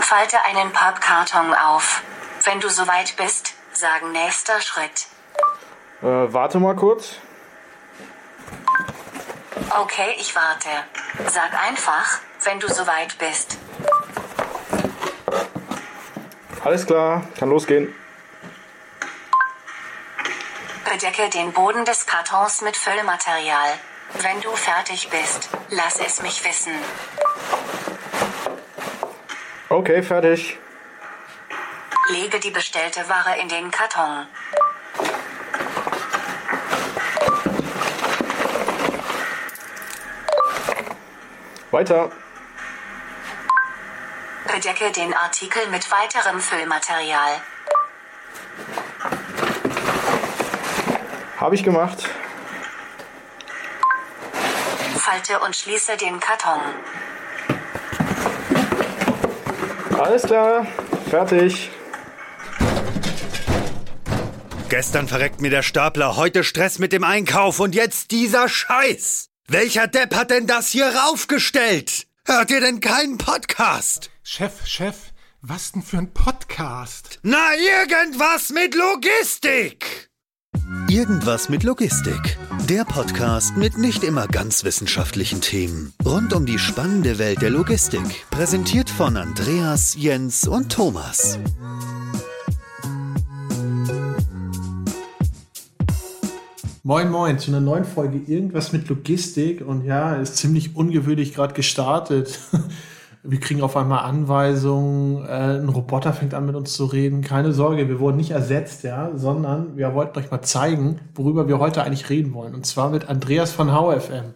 Falte einen Pappkarton auf. Wenn du soweit bist, sagen nächster Schritt. Äh, warte mal kurz. Okay, ich warte. Sag einfach, wenn du soweit bist. Alles klar, kann losgehen. Bedecke den Boden des Kartons mit Füllmaterial. Wenn du fertig bist, lass es mich wissen. Okay, fertig. Lege die bestellte Ware in den Karton. Weiter. Bedecke den Artikel mit weiterem Füllmaterial. Habe ich gemacht. Falte und schließe den Karton. Alles klar, fertig. Gestern verreckt mir der Stapler, heute Stress mit dem Einkauf und jetzt dieser Scheiß. Welcher Depp hat denn das hier raufgestellt? Hört ihr denn keinen Podcast? Chef, Chef, was denn für ein Podcast? Na, irgendwas mit Logistik! Irgendwas mit Logistik. Der Podcast mit nicht immer ganz wissenschaftlichen Themen. Rund um die spannende Welt der Logistik. Präsentiert von Andreas, Jens und Thomas. Moin, moin, zu einer neuen Folge Irgendwas mit Logistik. Und ja, ist ziemlich ungewöhnlich gerade gestartet. Wir kriegen auf einmal Anweisungen, äh, ein Roboter fängt an mit uns zu reden. Keine Sorge, wir wurden nicht ersetzt, ja, sondern wir wollten euch mal zeigen, worüber wir heute eigentlich reden wollen. Und zwar mit Andreas von HFM.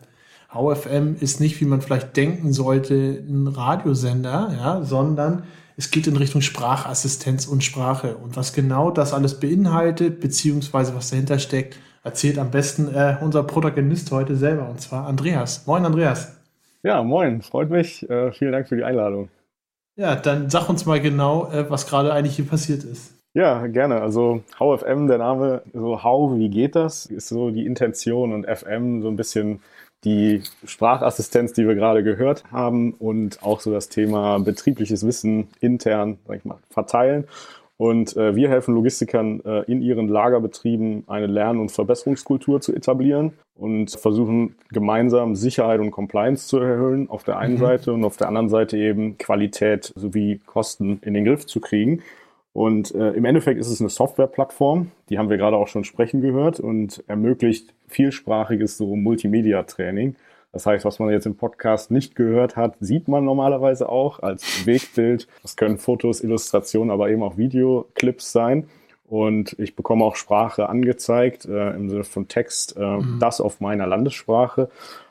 HFM ist nicht, wie man vielleicht denken sollte, ein Radiosender, ja, sondern es geht in Richtung Sprachassistenz und Sprache. Und was genau das alles beinhaltet, beziehungsweise was dahinter steckt, erzählt am besten äh, unser Protagonist heute selber, und zwar Andreas. Moin, Andreas. Ja, moin, freut mich. Äh, vielen Dank für die Einladung. Ja, dann sag uns mal genau, äh, was gerade eigentlich hier passiert ist. Ja, gerne. Also HFM, der Name, so How, wie geht das, ist so die Intention und FM so ein bisschen die Sprachassistenz, die wir gerade gehört haben und auch so das Thema betriebliches Wissen intern, sag ich mal, verteilen. Und äh, wir helfen Logistikern äh, in ihren Lagerbetrieben eine Lern- und Verbesserungskultur zu etablieren und versuchen gemeinsam Sicherheit und Compliance zu erhöhen auf der einen mhm. Seite und auf der anderen Seite eben Qualität sowie Kosten in den Griff zu kriegen. Und äh, im Endeffekt ist es eine Softwareplattform, die haben wir gerade auch schon sprechen gehört und ermöglicht vielsprachiges so Multimedia-Training. Das heißt, was man jetzt im Podcast nicht gehört hat, sieht man normalerweise auch als Wegbild. Das können Fotos, Illustrationen, aber eben auch Videoclips sein. Und ich bekomme auch Sprache angezeigt äh, im Sinne von Text, äh, mhm. das auf meiner Landessprache.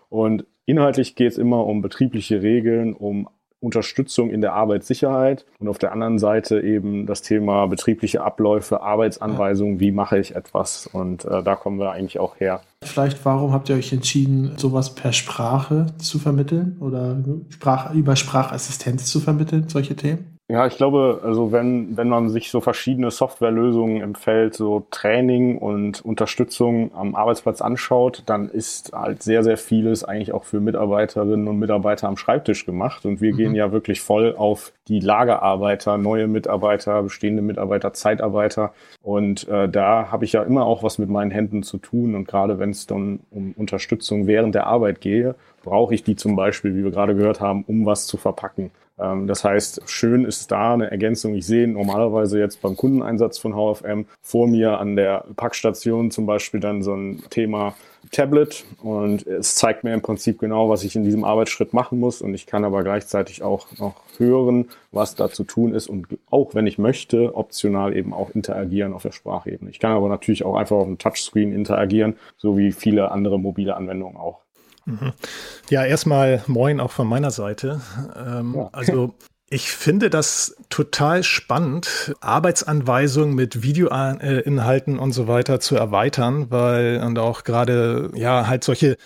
Und inhaltlich geht es immer um betriebliche Regeln, um Unterstützung in der Arbeitssicherheit und auf der anderen Seite eben das Thema betriebliche Abläufe, Arbeitsanweisungen, wie mache ich etwas und äh, da kommen wir eigentlich auch her. Vielleicht, warum habt ihr euch entschieden, sowas per Sprache zu vermitteln oder Sprach, über Sprachassistenz zu vermitteln, solche Themen? Ja, ich glaube, also wenn, wenn man sich so verschiedene Softwarelösungen im Feld, so Training und Unterstützung am Arbeitsplatz anschaut, dann ist halt sehr, sehr vieles eigentlich auch für Mitarbeiterinnen und Mitarbeiter am Schreibtisch gemacht. Und wir mhm. gehen ja wirklich voll auf die Lagerarbeiter, neue Mitarbeiter, bestehende Mitarbeiter, Zeitarbeiter. Und äh, da habe ich ja immer auch was mit meinen Händen zu tun. Und gerade wenn es dann um Unterstützung während der Arbeit gehe, brauche ich die zum Beispiel, wie wir gerade gehört haben, um was zu verpacken. Ähm, das heißt, schön ist da eine Ergänzung. Ich sehe normalerweise jetzt beim Kundeneinsatz von HFM vor mir an der Packstation zum Beispiel dann so ein Thema Tablet und es zeigt mir im Prinzip genau, was ich in diesem Arbeitsschritt machen muss und ich kann aber gleichzeitig auch noch hören, was da zu tun ist und auch, wenn ich möchte, optional eben auch interagieren auf der Sprachebene. Ich kann aber natürlich auch einfach auf dem Touchscreen interagieren, so wie viele andere mobile Anwendungen auch. Mhm. Ja, erstmal moin auch von meiner Seite. Ähm, ja. Also ich finde das total spannend, Arbeitsanweisungen mit Videoinhalten und so weiter zu erweitern, weil und auch gerade ja halt solche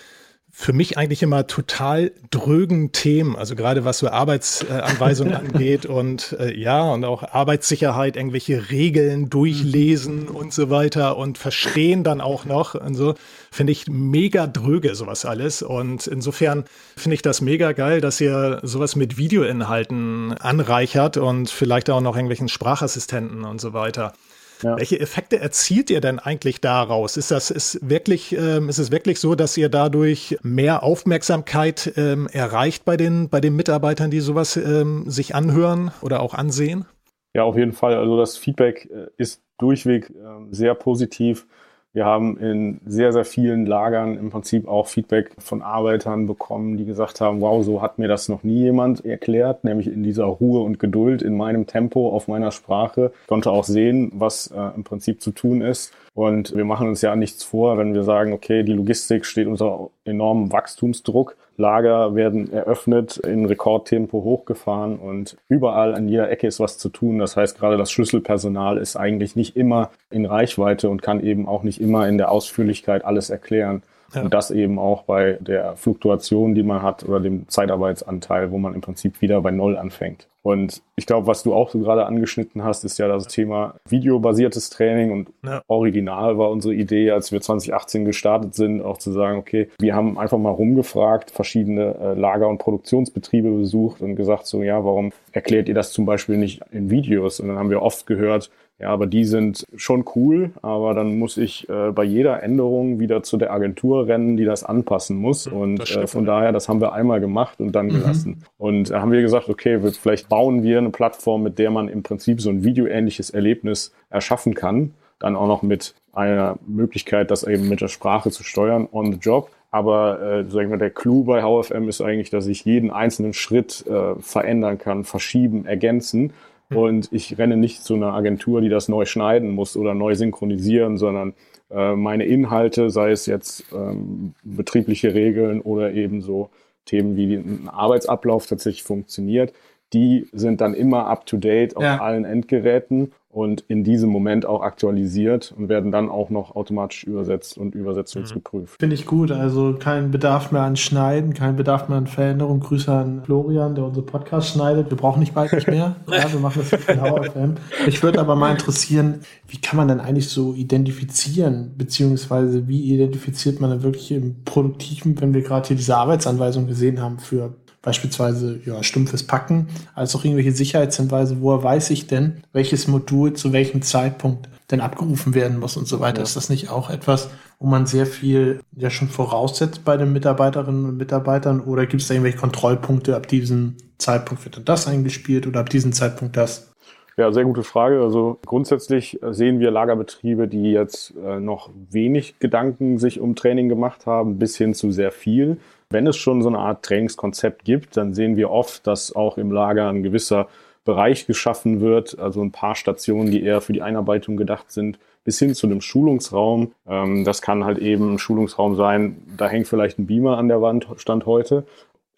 für mich eigentlich immer total drögen Themen, also gerade was so Arbeitsanweisungen angeht und äh, ja, und auch Arbeitssicherheit, irgendwelche Regeln durchlesen und so weiter und verstehen dann auch noch und so, finde ich mega dröge sowas alles und insofern finde ich das mega geil, dass ihr sowas mit Videoinhalten anreichert und vielleicht auch noch irgendwelchen Sprachassistenten und so weiter. Ja. Welche Effekte erzielt ihr denn eigentlich daraus? Ist das ist wirklich ähm, ist es wirklich so, dass ihr dadurch mehr Aufmerksamkeit ähm, erreicht bei den bei den Mitarbeitern, die sowas ähm, sich anhören oder auch ansehen? Ja, auf jeden Fall. Also das Feedback äh, ist durchweg äh, sehr positiv. Wir haben in sehr, sehr vielen Lagern im Prinzip auch Feedback von Arbeitern bekommen, die gesagt haben, wow, so hat mir das noch nie jemand erklärt, nämlich in dieser Ruhe und Geduld, in meinem Tempo, auf meiner Sprache. Ich konnte auch sehen, was äh, im Prinzip zu tun ist. Und wir machen uns ja nichts vor, wenn wir sagen, okay, die Logistik steht unter enormem Wachstumsdruck. Lager werden eröffnet, in Rekordtempo hochgefahren und überall an jeder Ecke ist was zu tun. Das heißt, gerade das Schlüsselpersonal ist eigentlich nicht immer in Reichweite und kann eben auch nicht immer in der Ausführlichkeit alles erklären. Ja. Und das eben auch bei der Fluktuation, die man hat oder dem Zeitarbeitsanteil, wo man im Prinzip wieder bei Null anfängt. Und ich glaube, was du auch so gerade angeschnitten hast, ist ja das Thema videobasiertes Training und ja. original war unsere Idee, als wir 2018 gestartet sind, auch zu sagen, okay, wir haben einfach mal rumgefragt, verschiedene äh, Lager- und Produktionsbetriebe besucht und gesagt so, ja, warum erklärt ihr das zum Beispiel nicht in Videos? Und dann haben wir oft gehört, ja, aber die sind schon cool, aber dann muss ich äh, bei jeder Änderung wieder zu der Agentur rennen, die das anpassen muss. Und äh, von daher, das haben wir einmal gemacht und dann mhm. gelassen. Und da haben wir gesagt, okay, vielleicht bauen wir eine Plattform, mit der man im Prinzip so ein videoähnliches Erlebnis erschaffen kann. Dann auch noch mit einer Möglichkeit, das eben mit der Sprache zu steuern on the job. Aber äh, sagen wir, der Clou bei HFM ist eigentlich, dass ich jeden einzelnen Schritt äh, verändern kann, verschieben, ergänzen hm. Und ich renne nicht zu einer Agentur, die das neu schneiden muss oder neu synchronisieren, sondern äh, meine Inhalte, sei es jetzt ähm, betriebliche Regeln oder eben so Themen wie ein Arbeitsablauf tatsächlich funktioniert, die sind dann immer up to date auf ja. allen Endgeräten und in diesem Moment auch aktualisiert und werden dann auch noch automatisch übersetzt und übersetzungsgeprüft. Finde ich gut. Also kein Bedarf mehr an Schneiden, kein Bedarf mehr an Veränderung. Grüße an Florian, der unsere Podcast schneidet. Wir brauchen nicht bald nicht mehr. ja, wir machen das für den HFM. Mich würde aber mal interessieren, wie kann man denn eigentlich so identifizieren, beziehungsweise wie identifiziert man dann wirklich im Produktiven, wenn wir gerade hier diese Arbeitsanweisung gesehen haben für beispielsweise ja, stumpfes Packen, als auch irgendwelche Sicherheitshinweise, woher weiß ich denn, welches Modul zu welchem Zeitpunkt denn abgerufen werden muss und so weiter. Ja. Ist das nicht auch etwas, wo man sehr viel ja schon voraussetzt bei den Mitarbeiterinnen und Mitarbeitern oder gibt es da irgendwelche Kontrollpunkte, ab diesem Zeitpunkt wird dann das eingespielt oder ab diesem Zeitpunkt das? Ja, sehr gute Frage. Also grundsätzlich sehen wir Lagerbetriebe, die jetzt äh, noch wenig Gedanken sich um Training gemacht haben, bis hin zu sehr viel. Wenn es schon so eine Art Trainingskonzept gibt, dann sehen wir oft, dass auch im Lager ein gewisser Bereich geschaffen wird, also ein paar Stationen, die eher für die Einarbeitung gedacht sind, bis hin zu einem Schulungsraum. Ähm, das kann halt eben ein Schulungsraum sein, da hängt vielleicht ein Beamer an der Wand, stand heute,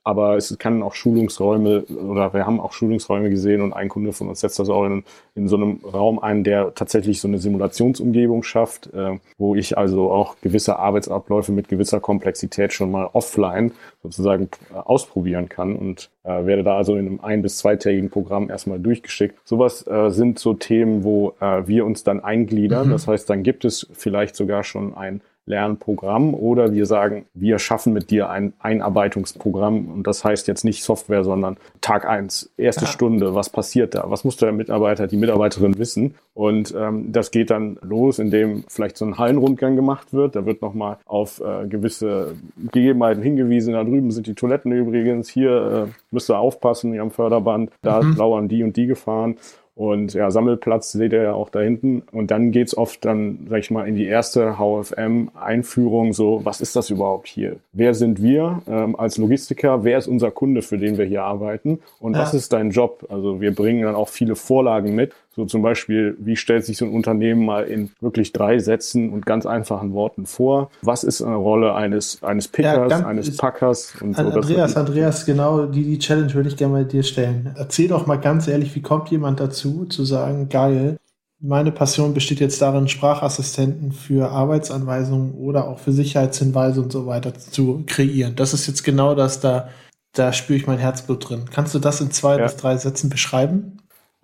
aber es kann auch Schulungsräume oder wir haben auch Schulungsräume gesehen und ein Kunde von uns setzt das auch in, in so einem Raum ein, der tatsächlich so eine Simulationsumgebung schafft, äh, wo ich also auch gewisse Arbeitsabläufe mit gewisser Komplexität schon mal offline sozusagen äh, ausprobieren kann und äh, werde da also in einem ein- bis zweitägigen Programm erstmal durchgeschickt. Sowas äh, sind so Themen, wo äh, wir uns dann eingliedern. Mhm. Das heißt, dann gibt es vielleicht sogar schon ein Lernprogramm oder wir sagen, wir schaffen mit dir ein Einarbeitungsprogramm und das heißt jetzt nicht Software, sondern Tag eins, erste ja. Stunde, was passiert da? Was muss der Mitarbeiter, die Mitarbeiterin wissen? Und ähm, das geht dann los, indem vielleicht so ein Hallenrundgang gemacht wird. Da wird nochmal auf äh, gewisse Gegebenheiten hingewiesen. Da drüben sind die Toiletten übrigens. Hier äh, müsst ihr aufpassen, ihr am Förderband. Da mhm. lauern die und die Gefahren. Und ja, Sammelplatz seht ihr ja auch da hinten. Und dann geht's oft dann, sag ich mal, in die erste HFM-Einführung so, was ist das überhaupt hier? Wer sind wir ähm, als Logistiker? Wer ist unser Kunde, für den wir hier arbeiten? Und ja. was ist dein Job? Also wir bringen dann auch viele Vorlagen mit, so zum Beispiel, wie stellt sich so ein Unternehmen mal in wirklich drei Sätzen und ganz einfachen Worten vor? Was ist eine Rolle eines, eines Pickers, ja, eines Packers? Und so, Andreas, Andreas, genau die, die Challenge würde ich gerne mal dir stellen. Erzähl doch mal ganz ehrlich, wie kommt jemand dazu, zu sagen, geil, meine Passion besteht jetzt darin, Sprachassistenten für Arbeitsanweisungen oder auch für Sicherheitshinweise und so weiter zu kreieren. Das ist jetzt genau das, da, da spüre ich mein Herzblut drin. Kannst du das in zwei ja. bis drei Sätzen beschreiben?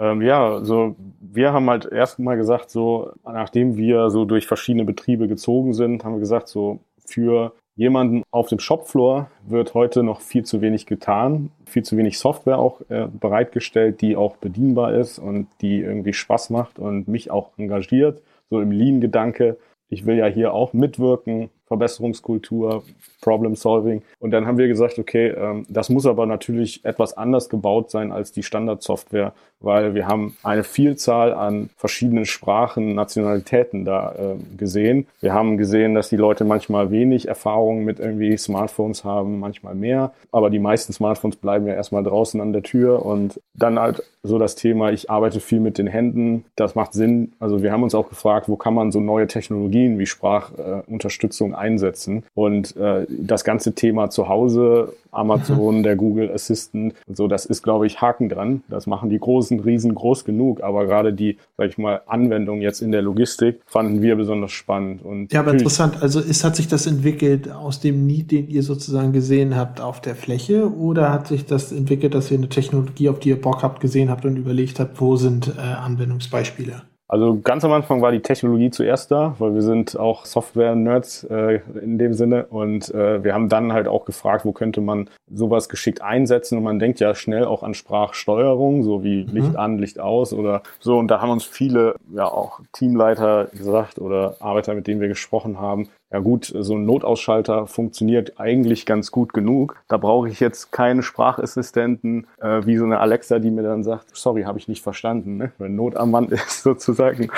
Ähm, ja, also wir haben halt erst mal gesagt, so nachdem wir so durch verschiedene Betriebe gezogen sind, haben wir gesagt, so für jemanden auf dem Shopfloor wird heute noch viel zu wenig getan, viel zu wenig Software auch äh, bereitgestellt, die auch bedienbar ist und die irgendwie Spaß macht und mich auch engagiert, so im Lean-Gedanke. Ich will ja hier auch mitwirken, Verbesserungskultur, Problem Solving. Und dann haben wir gesagt, okay, ähm, das muss aber natürlich etwas anders gebaut sein als die Standardsoftware, weil wir haben eine Vielzahl an verschiedenen Sprachen, Nationalitäten da äh, gesehen. Wir haben gesehen, dass die Leute manchmal wenig Erfahrung mit irgendwie Smartphones haben, manchmal mehr. Aber die meisten Smartphones bleiben ja erstmal draußen an der Tür und dann halt so das Thema, ich arbeite viel mit den Händen. Das macht Sinn. Also wir haben uns auch gefragt, wo kann man so neue Technologien wie Sprachunterstützung äh, einsetzen? Und äh, das ganze Thema zu Hause, Amazon, der Google Assistant, so, das ist, glaube ich, Haken dran. Das machen die großen Riesen groß genug. Aber gerade die, sag ich mal, Anwendung jetzt in der Logistik fanden wir besonders spannend. Und ja, aber interessant. Also ist, hat sich das entwickelt aus dem Need, den ihr sozusagen gesehen habt auf der Fläche? Oder hat sich das entwickelt, dass ihr eine Technologie, auf die ihr Bock habt, gesehen habt und überlegt habt, wo sind äh, Anwendungsbeispiele? Also ganz am Anfang war die Technologie zuerst da, weil wir sind auch Software-Nerds äh, in dem Sinne. Und äh, wir haben dann halt auch gefragt, wo könnte man sowas geschickt einsetzen? Und man denkt ja schnell auch an Sprachsteuerung, so wie mhm. Licht an, Licht aus oder so. Und da haben uns viele ja auch Teamleiter gesagt oder Arbeiter, mit denen wir gesprochen haben, ja gut, so ein Notausschalter funktioniert eigentlich ganz gut genug. Da brauche ich jetzt keinen Sprachassistenten äh, wie so eine Alexa, die mir dann sagt, sorry, habe ich nicht verstanden. Ne? Wenn Not am Mann ist sozusagen, ähm,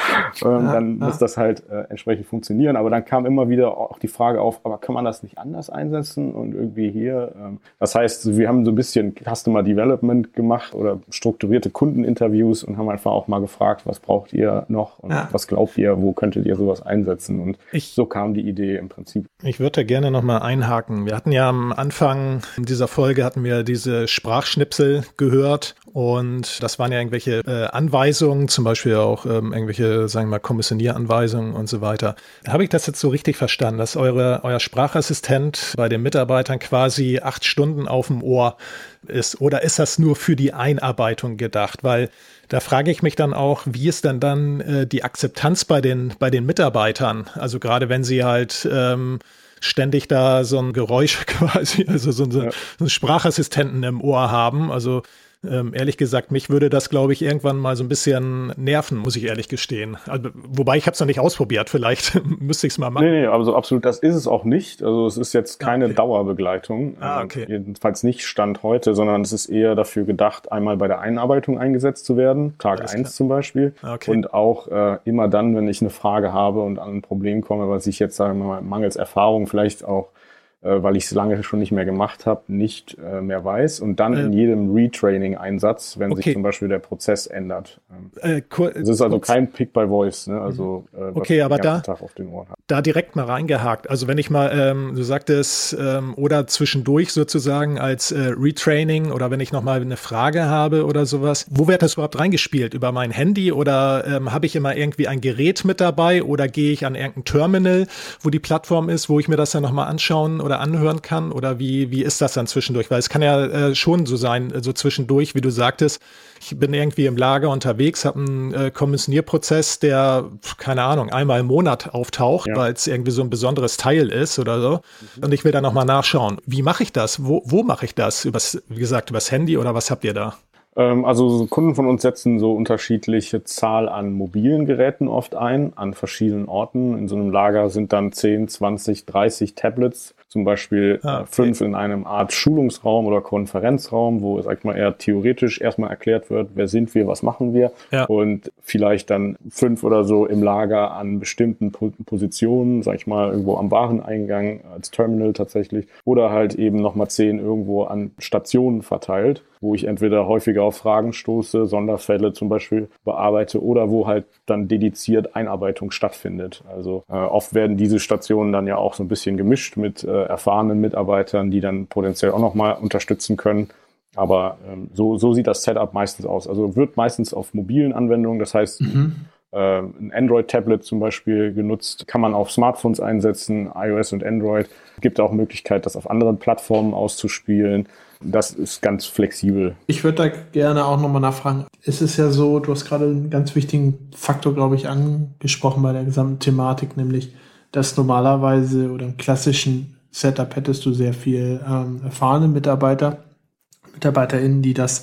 dann ja. muss das halt äh, entsprechend funktionieren. Aber dann kam immer wieder auch die Frage auf, aber kann man das nicht anders einsetzen und irgendwie hier? Ähm, das heißt, wir haben so ein bisschen Customer Development gemacht oder strukturierte Kundeninterviews und haben einfach auch mal gefragt, was braucht ihr noch und ja. was glaubt ihr, wo könntet ihr sowas einsetzen? Und ich, so kam die Idee Idee im Prinzip. Ich würde da gerne nochmal einhaken. Wir hatten ja am Anfang dieser Folge hatten wir diese Sprachschnipsel gehört und das waren ja irgendwelche äh, Anweisungen, zum Beispiel auch ähm, irgendwelche, sagen wir mal, Kommissionieranweisungen und so weiter. Habe ich das jetzt so richtig verstanden, dass eure, euer Sprachassistent bei den Mitarbeitern quasi acht Stunden auf dem Ohr ist? Oder ist das nur für die Einarbeitung gedacht? Weil da frage ich mich dann auch, wie ist denn dann äh, die Akzeptanz bei den, bei den Mitarbeitern? Also gerade wenn sie halt ähm, ständig da so ein Geräusch quasi, also so, ja. so einen Sprachassistenten im Ohr haben. Also ähm, ehrlich gesagt, mich würde das, glaube ich, irgendwann mal so ein bisschen nerven, muss ich ehrlich gestehen. Also, wobei ich habe es noch nicht ausprobiert, vielleicht müsste ich es mal machen. Nee, nee, also absolut, das ist es auch nicht. Also es ist jetzt keine okay. Dauerbegleitung. Ah, okay. Äh, jedenfalls nicht Stand heute, sondern es ist eher dafür gedacht, einmal bei der Einarbeitung eingesetzt zu werden, Tag Alles 1 klar. zum Beispiel. Okay. Und auch äh, immer dann, wenn ich eine Frage habe und an ein Problem komme, was ich jetzt, sagen wir mal, mangels Erfahrung vielleicht auch weil ich es lange schon nicht mehr gemacht habe, nicht äh, mehr weiß und dann äh, in jedem Retraining-Einsatz, wenn okay. sich zum Beispiel der Prozess ändert. Ähm, es ist also kein Pick by Voice, ne? also äh, okay, aber da, da direkt mal reingehakt. Also wenn ich mal, ähm, du sagtest, ähm, oder zwischendurch sozusagen als äh, Retraining oder wenn ich noch mal eine Frage habe oder sowas, wo wird das überhaupt reingespielt? Über mein Handy oder ähm, habe ich immer irgendwie ein Gerät mit dabei oder gehe ich an irgendein Terminal, wo die Plattform ist, wo ich mir das dann noch mal anschauen oder anhören kann? Oder wie, wie ist das dann zwischendurch? Weil es kann ja äh, schon so sein, so zwischendurch, wie du sagtest, ich bin irgendwie im Lager unterwegs, habe einen äh, Kommissionierprozess, der, keine Ahnung, einmal im Monat auftaucht, ja. weil es irgendwie so ein besonderes Teil ist oder so. Mhm. Und ich will da nochmal nachschauen. Wie mache ich das? Wo, wo mache ich das? Übers, wie gesagt, übers Handy oder was habt ihr da? Ähm, also Kunden von uns setzen so unterschiedliche Zahl an mobilen Geräten oft ein, an verschiedenen Orten. In so einem Lager sind dann 10, 20, 30 Tablets zum Beispiel ah, okay. fünf in einem Art Schulungsraum oder Konferenzraum, wo, sag ich mal, eher theoretisch erstmal erklärt wird, wer sind wir, was machen wir ja. und vielleicht dann fünf oder so im Lager an bestimmten Positionen, sag ich mal, irgendwo am Wareneingang als Terminal tatsächlich oder halt eben nochmal zehn irgendwo an Stationen verteilt wo ich entweder häufiger auf Fragen stoße, Sonderfälle zum Beispiel bearbeite oder wo halt dann dediziert Einarbeitung stattfindet. Also äh, oft werden diese Stationen dann ja auch so ein bisschen gemischt mit äh, erfahrenen Mitarbeitern, die dann potenziell auch nochmal unterstützen können. Aber ähm, so, so sieht das Setup meistens aus. Also wird meistens auf mobilen Anwendungen, das heißt, mhm. äh, ein Android-Tablet zum Beispiel genutzt, kann man auf Smartphones einsetzen, iOS und Android. Gibt auch Möglichkeit, das auf anderen Plattformen auszuspielen. Das ist ganz flexibel. Ich würde da gerne auch nochmal nachfragen. Es ist ja so, du hast gerade einen ganz wichtigen Faktor, glaube ich, angesprochen bei der gesamten Thematik, nämlich, dass normalerweise oder im klassischen Setup hättest du sehr viel ähm, erfahrene Mitarbeiter, MitarbeiterInnen, die das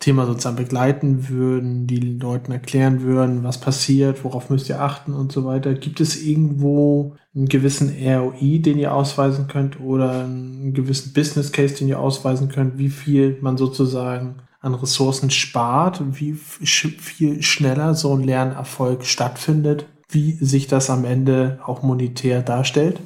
Thema sozusagen begleiten würden, die Leuten erklären würden, was passiert, worauf müsst ihr achten und so weiter. Gibt es irgendwo einen gewissen ROI, den ihr ausweisen könnt oder einen gewissen Business Case, den ihr ausweisen könnt, wie viel man sozusagen an Ressourcen spart, wie viel schneller so ein Lernerfolg stattfindet, wie sich das am Ende auch monetär darstellt?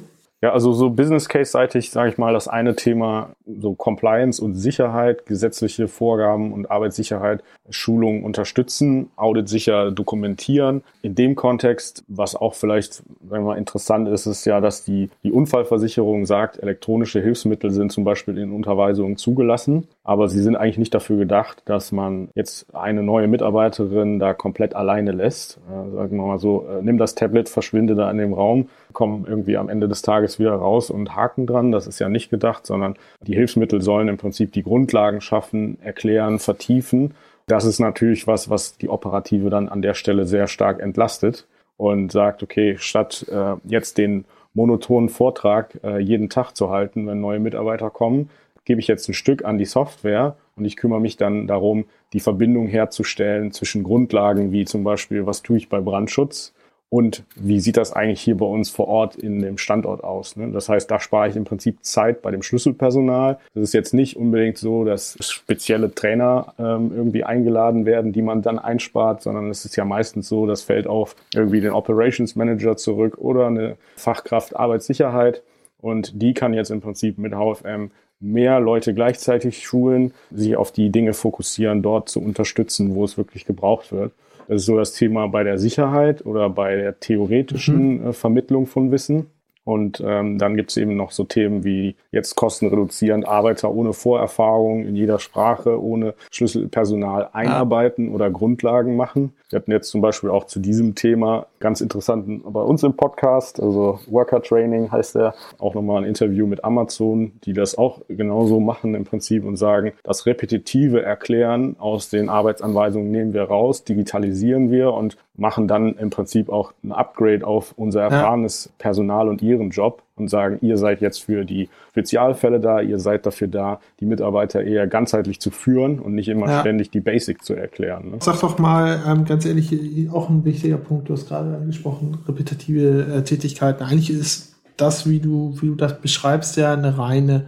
Ja, also so Business Case-seitig, sage ich mal, das eine Thema so Compliance und Sicherheit, gesetzliche Vorgaben und Arbeitssicherheit, Schulungen unterstützen, Audit sicher dokumentieren. In dem Kontext, was auch vielleicht, sagen wir mal, interessant ist, ist ja, dass die, die Unfallversicherung sagt, elektronische Hilfsmittel sind zum Beispiel in Unterweisungen zugelassen, aber sie sind eigentlich nicht dafür gedacht, dass man jetzt eine neue Mitarbeiterin da komplett alleine lässt. Äh, sagen wir mal so, äh, nimm das Tablet, verschwinde da in dem Raum, komm irgendwie am Ende des Tages wieder raus und Haken dran. Das ist ja nicht gedacht, sondern die Hilfsmittel sollen im Prinzip die Grundlagen schaffen, erklären, vertiefen. Das ist natürlich was, was die Operative dann an der Stelle sehr stark entlastet und sagt, okay, statt äh, jetzt den monotonen Vortrag äh, jeden Tag zu halten, wenn neue Mitarbeiter kommen, gebe ich jetzt ein Stück an die Software und ich kümmere mich dann darum, die Verbindung herzustellen zwischen Grundlagen wie zum Beispiel, was tue ich bei Brandschutz und wie sieht das eigentlich hier bei uns vor Ort in dem Standort aus. Ne? Das heißt, da spare ich im Prinzip Zeit bei dem Schlüsselpersonal. Das ist jetzt nicht unbedingt so, dass spezielle Trainer ähm, irgendwie eingeladen werden, die man dann einspart, sondern es ist ja meistens so, das fällt auf irgendwie den Operations Manager zurück oder eine Fachkraft Arbeitssicherheit. Und die kann jetzt im Prinzip mit HFM mehr Leute gleichzeitig schulen, sich auf die Dinge fokussieren, dort zu unterstützen, wo es wirklich gebraucht wird. Das ist so das Thema bei der Sicherheit oder bei der theoretischen mhm. äh, Vermittlung von Wissen. Und ähm, dann gibt es eben noch so Themen wie jetzt kostenreduzierend Arbeiter ohne Vorerfahrung in jeder Sprache, ohne Schlüsselpersonal einarbeiten ah. oder Grundlagen machen. Wir hatten jetzt zum Beispiel auch zu diesem Thema ganz interessanten bei uns im Podcast, also Worker Training heißt der, auch nochmal ein Interview mit Amazon, die das auch genauso machen im Prinzip und sagen, das repetitive Erklären aus den Arbeitsanweisungen nehmen wir raus, digitalisieren wir und machen dann im Prinzip auch ein Upgrade auf unser erfahrenes. Personal und ihren Job und sagen, ihr seid jetzt für die Spezialfälle da, ihr seid dafür da, die Mitarbeiter eher ganzheitlich zu führen und nicht immer ja. ständig die Basic zu erklären. Ne? Sag doch mal, ähm, ganz ehrlich, auch ein wichtiger Punkt, du hast gerade angesprochen, repetitive äh, Tätigkeiten. Eigentlich ist das, wie du, wie du das beschreibst, ja eine reine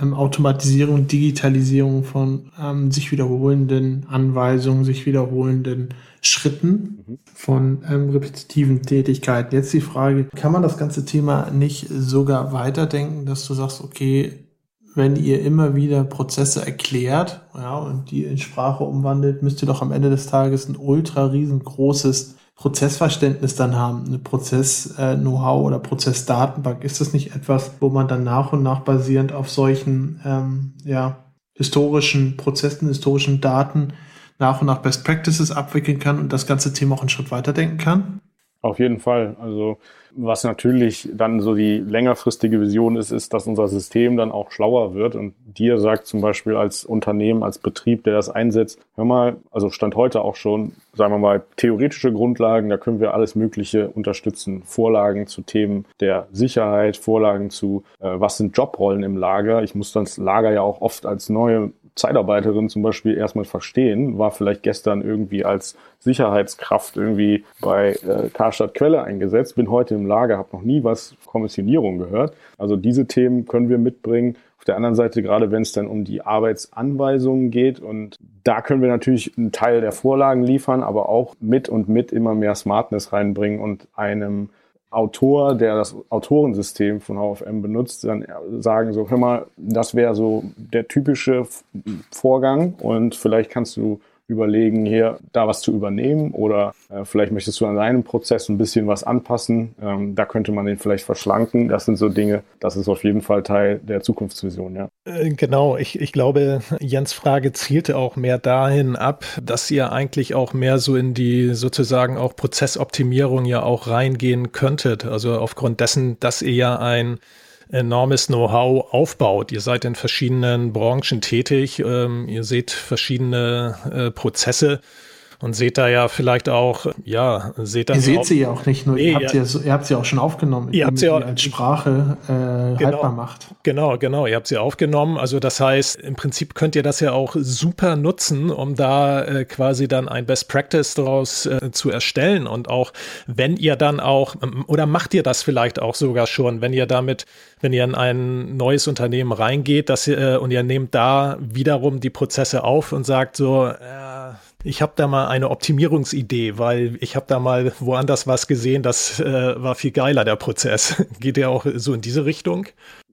ähm, Automatisierung, Digitalisierung von ähm, sich wiederholenden Anweisungen, sich wiederholenden Schritten mhm. von ähm, repetitiven Tätigkeiten. Jetzt die Frage, kann man das ganze Thema nicht sogar weiterdenken, dass du sagst, okay, wenn ihr immer wieder Prozesse erklärt ja, und die in Sprache umwandelt, müsst ihr doch am Ende des Tages ein ultra riesengroßes Prozessverständnis dann haben, eine Prozess-Know-how oder Prozessdatenbank. Ist das nicht etwas, wo man dann nach und nach basierend auf solchen ähm, ja, historischen Prozessen, historischen Daten nach und nach Best Practices abwickeln kann und das ganze Thema auch einen Schritt weiterdenken kann? Auf jeden Fall. Also was natürlich dann so die längerfristige Vision ist, ist, dass unser System dann auch schlauer wird und dir sagt zum Beispiel als Unternehmen, als Betrieb, der das einsetzt, hör mal, also Stand heute auch schon, sagen wir mal, theoretische Grundlagen, da können wir alles Mögliche unterstützen. Vorlagen zu Themen der Sicherheit, Vorlagen zu, äh, was sind Jobrollen im Lager. Ich muss das Lager ja auch oft als neue Zeitarbeiterin zum Beispiel erstmal verstehen, war vielleicht gestern irgendwie als Sicherheitskraft irgendwie bei äh, Karstadt Quelle eingesetzt, bin heute im Lager, habe noch nie was Kommissionierung gehört. Also diese Themen können wir mitbringen. Auf der anderen Seite, gerade wenn es dann um die Arbeitsanweisungen geht und da können wir natürlich einen Teil der Vorlagen liefern, aber auch mit und mit immer mehr Smartness reinbringen und einem Autor, der das Autorensystem von HFM benutzt, dann sagen so, hör mal, das wäre so der typische Vorgang und vielleicht kannst du überlegen, hier da was zu übernehmen oder äh, vielleicht möchtest du an deinem Prozess ein bisschen was anpassen. Ähm, da könnte man den vielleicht verschlanken. Das sind so Dinge, das ist auf jeden Fall Teil der Zukunftsvision, ja. Äh, genau, ich, ich glaube, Jens Frage zielte auch mehr dahin ab, dass ihr eigentlich auch mehr so in die sozusagen auch Prozessoptimierung ja auch reingehen könntet. Also aufgrund dessen, dass ihr ja ein enormes Know-how aufbaut. Ihr seid in verschiedenen Branchen tätig, ähm, ihr seht verschiedene äh, Prozesse und seht da ja vielleicht auch, ja, seht da. Ihr seht sie ja auch nicht nur, nee, ihr, habt ja, sie, ihr habt sie auch schon aufgenommen, ihr habt sie auch, als Sprache äh, genau, haltbar macht. Genau, genau, ihr habt sie aufgenommen. Also das heißt, im Prinzip könnt ihr das ja auch super nutzen, um da äh, quasi dann ein Best Practice daraus äh, zu erstellen. Und auch wenn ihr dann auch, oder macht ihr das vielleicht auch sogar schon, wenn ihr damit wenn ihr in ein neues Unternehmen reingeht, dass ihr, äh, und ihr nehmt da wiederum die Prozesse auf und sagt so, äh, ich habe da mal eine Optimierungsidee, weil ich habe da mal woanders was gesehen, das äh, war viel geiler, der Prozess. Geht der auch so in diese Richtung?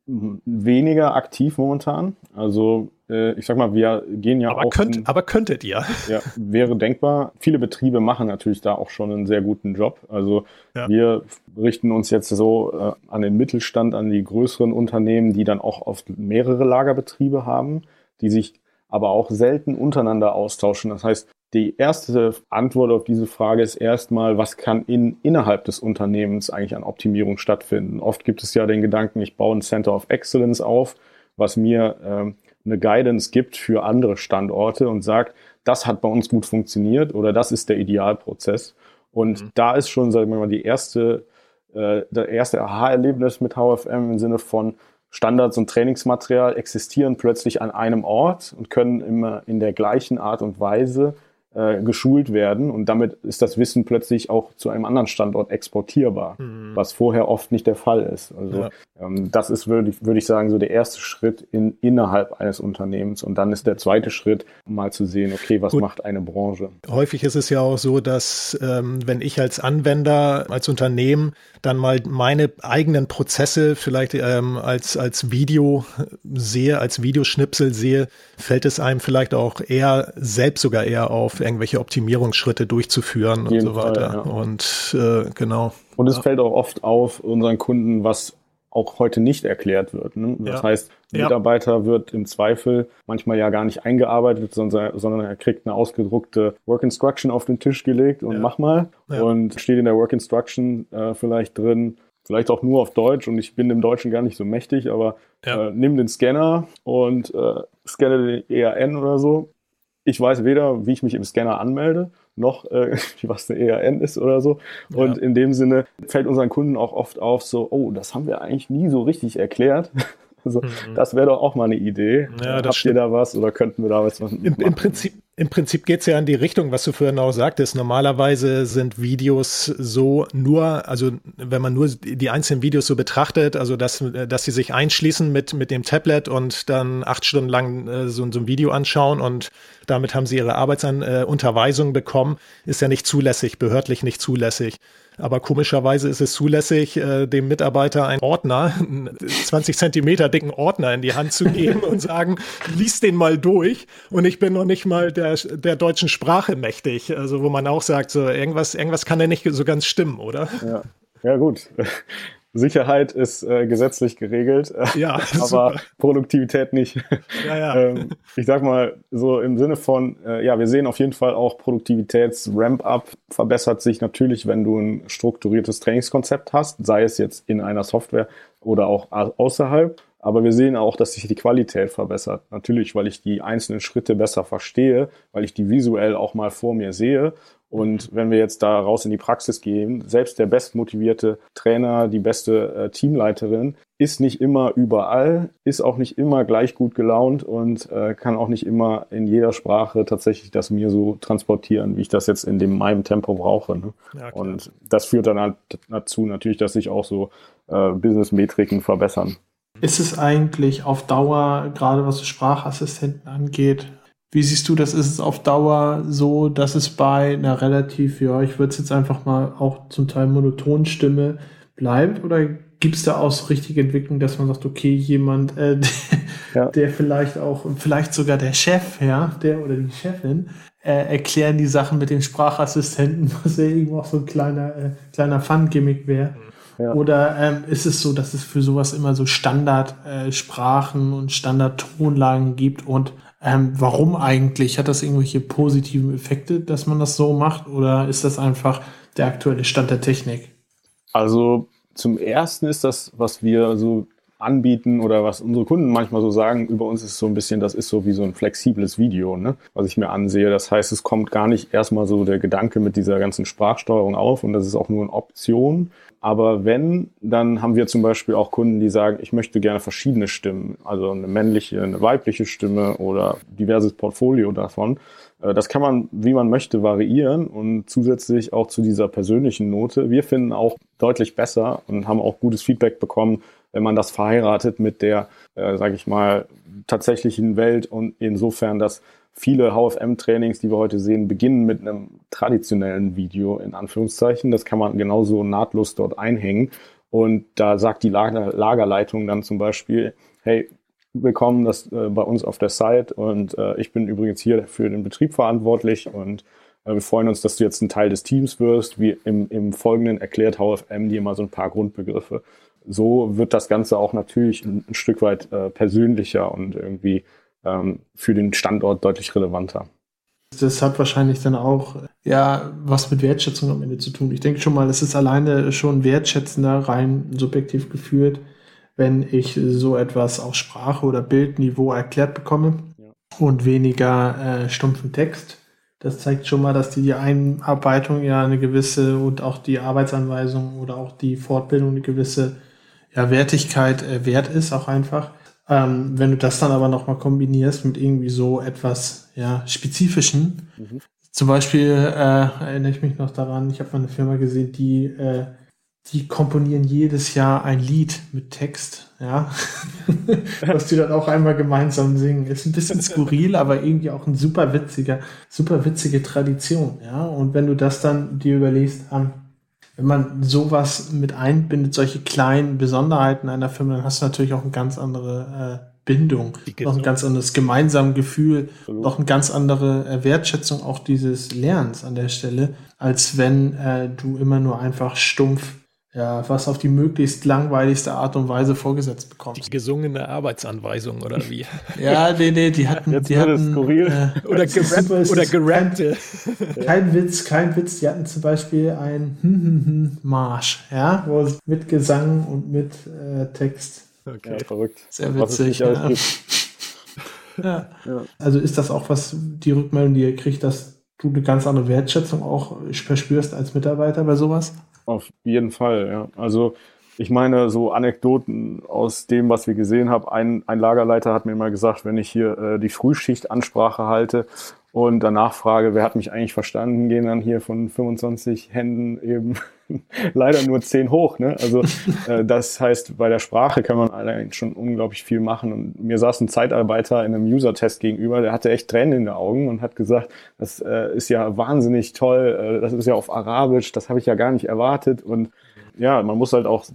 Weniger aktiv momentan. Also äh, ich sag mal, wir gehen ja aber auch. Könnt, in, aber könntet ihr? Ja, wäre denkbar. Viele Betriebe machen natürlich da auch schon einen sehr guten Job. Also ja. wir richten uns jetzt so äh, an den Mittelstand, an die größeren Unternehmen, die dann auch oft mehrere Lagerbetriebe haben, die sich aber auch selten untereinander austauschen. Das heißt, die erste Antwort auf diese Frage ist erstmal, was kann in, innerhalb des Unternehmens eigentlich an Optimierung stattfinden? Oft gibt es ja den Gedanken, ich baue ein Center of Excellence auf, was mir ähm, eine Guidance gibt für andere Standorte und sagt, das hat bei uns gut funktioniert oder das ist der Idealprozess. Und mhm. da ist schon, sagen wir mal, die erste, äh, der erste Aha-Erlebnis mit HFM im Sinne von Standards und Trainingsmaterial existieren plötzlich an einem Ort und können immer in der gleichen Art und Weise äh, geschult werden und damit ist das Wissen plötzlich auch zu einem anderen Standort exportierbar, mhm. was vorher oft nicht der Fall ist. Also ja. ähm, das ist, würde ich, würde ich sagen, so der erste Schritt in, innerhalb eines Unternehmens und dann ist der zweite Schritt, um mal zu sehen, okay, was Gut. macht eine Branche? Häufig ist es ja auch so, dass ähm, wenn ich als Anwender, als Unternehmen dann mal meine eigenen Prozesse vielleicht ähm, als, als Video sehe, als Videoschnipsel sehe, fällt es einem vielleicht auch eher selbst sogar eher auf, irgendwelche Optimierungsschritte durchzuführen und so weiter. Fall, ja. Und äh, genau. Und es ja. fällt auch oft auf unseren Kunden, was auch heute nicht erklärt wird. Ne? Das ja. heißt, Mitarbeiter wird im Zweifel manchmal ja gar nicht eingearbeitet, sondern, sondern er kriegt eine ausgedruckte Work Instruction auf den Tisch gelegt und mach mal. Und steht in der Work Instruction äh, vielleicht drin, vielleicht auch nur auf Deutsch und ich bin dem Deutschen gar nicht so mächtig, aber äh, nimm den Scanner und äh, scanne den ERN oder so ich weiß weder, wie ich mich im Scanner anmelde, noch äh, was eine ERN ist oder so. Und ja. in dem Sinne fällt unseren Kunden auch oft auf, so, oh, das haben wir eigentlich nie so richtig erklärt. Also, mhm. das wäre doch auch mal eine Idee. Ja, Habt stimmt. ihr da was oder könnten wir da was machen? Im, im Prinzip, im Prinzip geht es ja in die Richtung, was du vorhin auch sagtest. Normalerweise sind Videos so nur, also wenn man nur die einzelnen Videos so betrachtet, also dass, dass sie sich einschließen mit, mit dem Tablet und dann acht Stunden lang äh, so, so ein Video anschauen und damit haben sie ihre Arbeitsunterweisung äh, bekommen, ist ja nicht zulässig, behördlich nicht zulässig. Aber komischerweise ist es zulässig, äh, dem Mitarbeiter einen Ordner, einen 20 Zentimeter dicken Ordner in die Hand zu geben und sagen, lies den mal durch. Und ich bin noch nicht mal der, der deutschen Sprache mächtig. Also wo man auch sagt, so irgendwas, irgendwas kann ja nicht so ganz stimmen, oder? Ja. Ja, gut. Sicherheit ist äh, gesetzlich geregelt, ja, aber super. Produktivität nicht. Ja, ja. ähm, ich sag mal so im Sinne von, äh, ja, wir sehen auf jeden Fall auch Produktivitäts-Ramp-up verbessert sich natürlich, wenn du ein strukturiertes Trainingskonzept hast, sei es jetzt in einer Software oder auch außerhalb. Aber wir sehen auch, dass sich die Qualität verbessert. Natürlich, weil ich die einzelnen Schritte besser verstehe, weil ich die visuell auch mal vor mir sehe und wenn wir jetzt da raus in die Praxis gehen, selbst der bestmotivierte Trainer, die beste äh, Teamleiterin ist nicht immer überall, ist auch nicht immer gleich gut gelaunt und äh, kann auch nicht immer in jeder Sprache tatsächlich das mir so transportieren, wie ich das jetzt in dem meinem Tempo brauche. Ne? Ja, und das führt dann halt dazu natürlich, dass sich auch so äh, Business-Metriken verbessern. Ist es eigentlich auf Dauer, gerade was Sprachassistenten angeht, wie siehst du das? Ist es auf Dauer so, dass es bei einer relativ, ja, ich würde es jetzt einfach mal auch zum Teil monotonen Stimme bleibt? Oder gibt es da auch so richtige Entwicklung, dass man sagt, okay, jemand, äh, der, ja. der vielleicht auch, vielleicht sogar der Chef, ja, der oder die Chefin, äh, erklären die Sachen mit dem Sprachassistenten, was ja irgendwo auch so ein kleiner, äh, kleiner Fun-Gimmick wäre. Ja. Oder ähm, ist es so, dass es für sowas immer so Standardsprachen äh, und Standard-Tonlagen gibt? Und ähm, warum eigentlich? Hat das irgendwelche positiven Effekte, dass man das so macht? Oder ist das einfach der aktuelle Stand der Technik? Also zum ersten ist das, was wir so anbieten oder was unsere Kunden manchmal so sagen, über uns ist so ein bisschen, das ist so wie so ein flexibles Video, ne, was ich mir ansehe. Das heißt, es kommt gar nicht erstmal so der Gedanke mit dieser ganzen Sprachsteuerung auf und das ist auch nur eine Option. Aber wenn, dann haben wir zum Beispiel auch Kunden, die sagen, ich möchte gerne verschiedene Stimmen, also eine männliche, eine weibliche Stimme oder diverses Portfolio davon. Äh, das kann man, wie man möchte, variieren und zusätzlich auch zu dieser persönlichen Note. Wir finden auch deutlich besser und haben auch gutes Feedback bekommen, wenn man das verheiratet mit der, äh, sage ich mal, tatsächlichen Welt und insofern, dass viele HFM-Trainings, die wir heute sehen, beginnen mit einem traditionellen Video in Anführungszeichen. Das kann man genauso nahtlos dort einhängen. Und da sagt die Lager Lagerleitung dann zum Beispiel, hey, willkommen das, äh, bei uns auf der Site und äh, ich bin übrigens hier für den Betrieb verantwortlich und äh, wir freuen uns, dass du jetzt ein Teil des Teams wirst. Wie im, im Folgenden erklärt HFM dir mal so ein paar Grundbegriffe so wird das Ganze auch natürlich ein, ein Stück weit äh, persönlicher und irgendwie ähm, für den Standort deutlich relevanter. Das hat wahrscheinlich dann auch ja was mit Wertschätzung am Ende zu tun. Ich denke schon mal, es ist alleine schon wertschätzender, rein subjektiv geführt, wenn ich so etwas auf Sprache oder Bildniveau erklärt bekomme ja. und weniger äh, stumpfen Text. Das zeigt schon mal, dass die, die Einarbeitung ja eine gewisse und auch die Arbeitsanweisung oder auch die Fortbildung eine gewisse ja, Wertigkeit äh, wert ist, auch einfach. Ähm, wenn du das dann aber nochmal kombinierst mit irgendwie so etwas ja, Spezifischen, mhm. zum Beispiel äh, erinnere ich mich noch daran, ich habe mal eine Firma gesehen, die, äh, die komponieren jedes Jahr ein Lied mit Text, ja, was die dann auch einmal gemeinsam singen. Ist ein bisschen skurril, aber irgendwie auch ein super witziger, super witzige Tradition, ja. Und wenn du das dann dir überlegst, an wenn man sowas mit einbindet, solche kleinen Besonderheiten einer Firma, dann hast du natürlich auch eine ganz andere äh, Bindung, noch ein ganz anderes gemeinsames Gefühl, Absolut. noch eine ganz andere äh, Wertschätzung auch dieses Lernens an der Stelle, als wenn äh, du immer nur einfach stumpf ja, was auf die möglichst langweiligste Art und Weise vorgesetzt bekommst. Die gesungene Arbeitsanweisung oder wie? ja, nee, nee, die hatten, Jetzt die hatten skurril. Äh, oder, gerapp, oder gerappte. Kein, kein, Witz, kein Witz. Die hatten zum Beispiel ein hm, hm, hm, Marsch, ja, wo mit Gesang und mit äh, Text. Okay, ja, verrückt. Sehr witzig. Ja. ja. ja. Also ist das auch was die Rückmeldung, die ihr kriegt, dass du eine ganz andere Wertschätzung auch verspürst als Mitarbeiter bei sowas? Auf jeden Fall, ja. Also ich meine, so Anekdoten aus dem, was wir gesehen haben. Ein, ein Lagerleiter hat mir mal gesagt, wenn ich hier äh, die Frühschichtansprache halte und danach frage, wer hat mich eigentlich verstanden, gehen dann hier von 25 Händen eben leider nur 10 hoch. Ne? Also äh, das heißt, bei der Sprache kann man allein schon unglaublich viel machen. Und mir saß ein Zeitarbeiter in einem User-Test gegenüber, der hatte echt Tränen in den Augen und hat gesagt, das äh, ist ja wahnsinnig toll, äh, das ist ja auf Arabisch, das habe ich ja gar nicht erwartet. Und ja, man muss halt auch